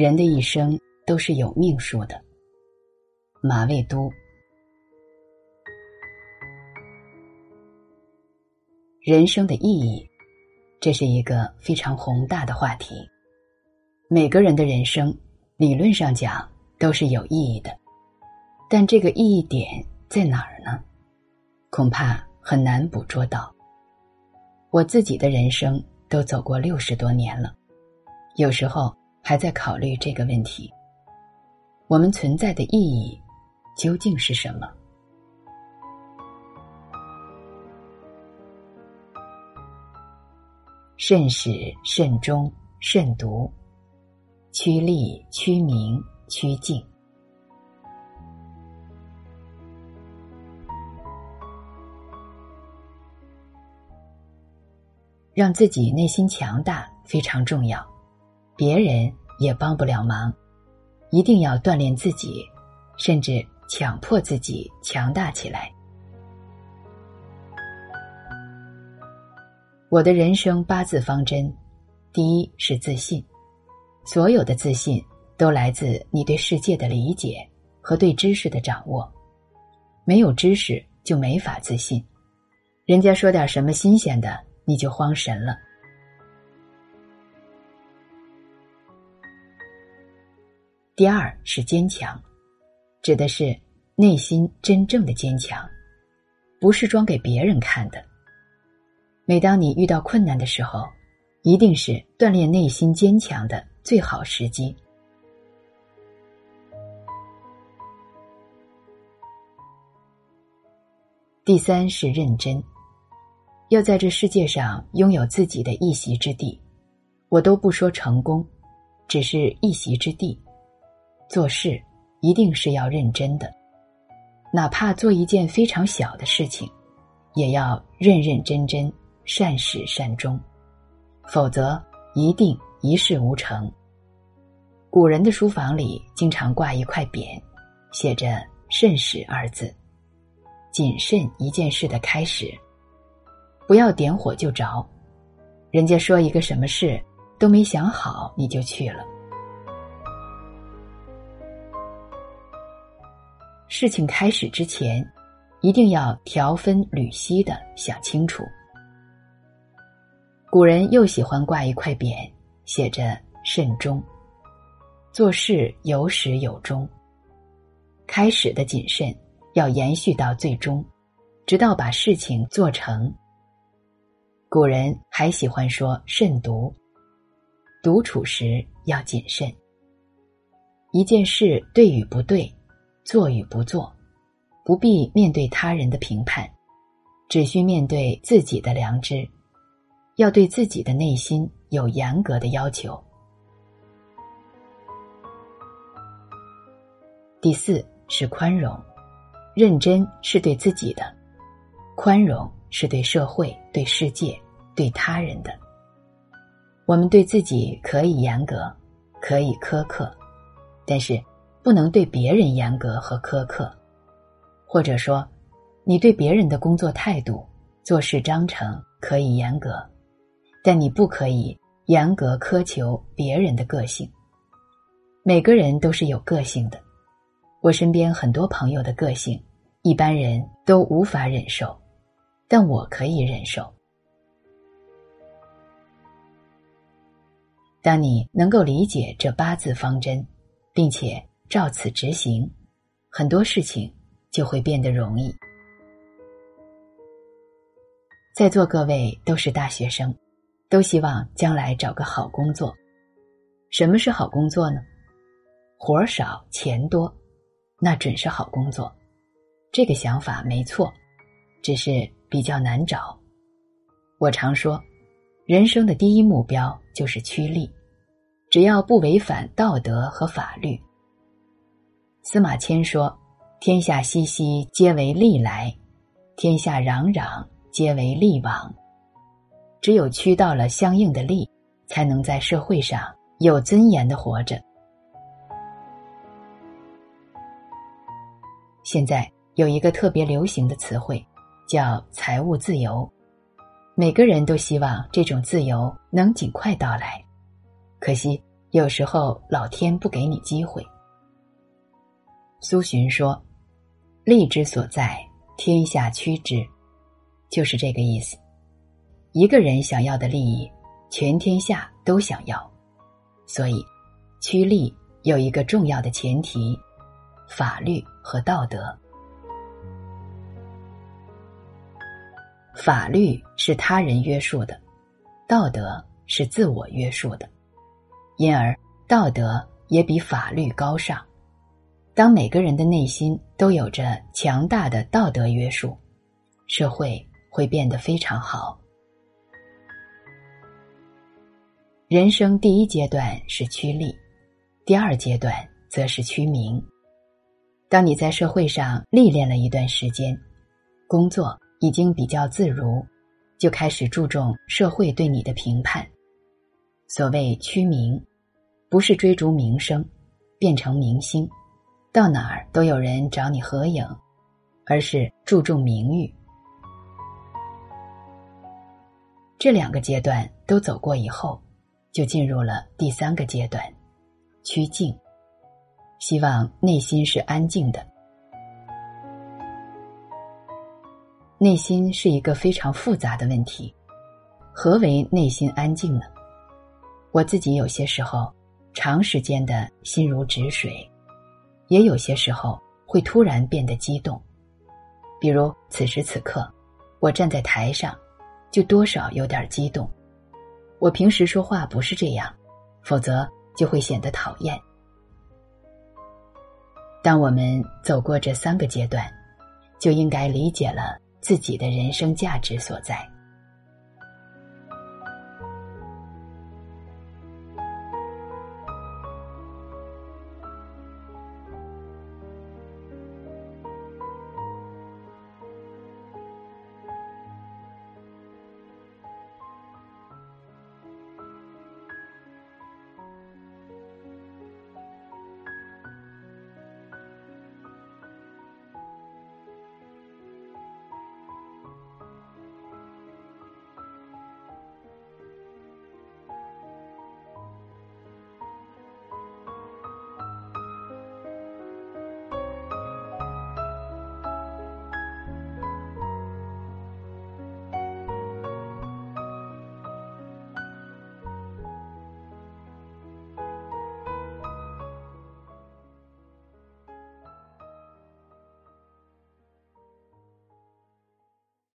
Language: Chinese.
人的一生都是有命数的。马未都，人生的意义，这是一个非常宏大的话题。每个人的人生，理论上讲都是有意义的，但这个意义点在哪儿呢？恐怕很难捕捉到。我自己的人生都走过六十多年了，有时候还在考虑这个问题：我们存在的意义究竟是什么？慎始、慎终、慎独，趋利、趋名、趋静。让自己内心强大非常重要，别人也帮不了忙，一定要锻炼自己，甚至强迫自己强大起来。我的人生八字方针，第一是自信，所有的自信都来自你对世界的理解和对知识的掌握，没有知识就没法自信，人家说点什么新鲜的。你就慌神了。第二是坚强，指的是内心真正的坚强，不是装给别人看的。每当你遇到困难的时候，一定是锻炼内心坚强的最好时机。第三是认真。要在这世界上拥有自己的一席之地，我都不说成功，只是一席之地。做事一定是要认真的，哪怕做一件非常小的事情，也要认认真真、善始善终，否则一定一事无成。古人的书房里经常挂一块匾，写着“慎始”二字，谨慎一件事的开始。不要点火就着，人家说一个什么事都没想好你就去了。事情开始之前，一定要条分缕析的想清楚。古人又喜欢挂一块匾，写着“慎终”，做事有始有终。开始的谨慎要延续到最终，直到把事情做成。古人还喜欢说“慎独”，独处时要谨慎。一件事对与不对，做与不做，不必面对他人的评判，只需面对自己的良知，要对自己的内心有严格的要求。第四是宽容，认真是对自己的，宽容。是对社会、对世界、对他人的。我们对自己可以严格，可以苛刻，但是不能对别人严格和苛刻。或者说，你对别人的工作态度、做事章程可以严格，但你不可以严格苛求别人的个性。每个人都是有个性的，我身边很多朋友的个性，一般人都无法忍受。但我可以忍受。当你能够理解这八字方针，并且照此执行，很多事情就会变得容易。在座各位都是大学生，都希望将来找个好工作。什么是好工作呢？活儿少钱多，那准是好工作。这个想法没错，只是。比较难找，我常说，人生的第一目标就是趋利，只要不违反道德和法律。司马迁说：“天下熙熙，皆为利来；天下攘攘，皆为利往。”只有趋到了相应的利，才能在社会上有尊严的活着。现在有一个特别流行的词汇。叫财务自由，每个人都希望这种自由能尽快到来。可惜，有时候老天不给你机会。苏洵说：“利之所在，天下趋之。”就是这个意思。一个人想要的利益，全天下都想要，所以趋利有一个重要的前提：法律和道德。法律是他人约束的，道德是自我约束的，因而道德也比法律高尚。当每个人的内心都有着强大的道德约束，社会会变得非常好。人生第一阶段是趋利，第二阶段则是趋名。当你在社会上历练了一段时间，工作。已经比较自如，就开始注重社会对你的评判。所谓趋名，不是追逐名声，变成明星，到哪儿都有人找你合影，而是注重名誉。这两个阶段都走过以后，就进入了第三个阶段，趋静。希望内心是安静的。内心是一个非常复杂的问题，何为内心安静呢？我自己有些时候长时间的心如止水，也有些时候会突然变得激动，比如此时此刻，我站在台上，就多少有点激动。我平时说话不是这样，否则就会显得讨厌。当我们走过这三个阶段，就应该理解了。自己的人生价值所在。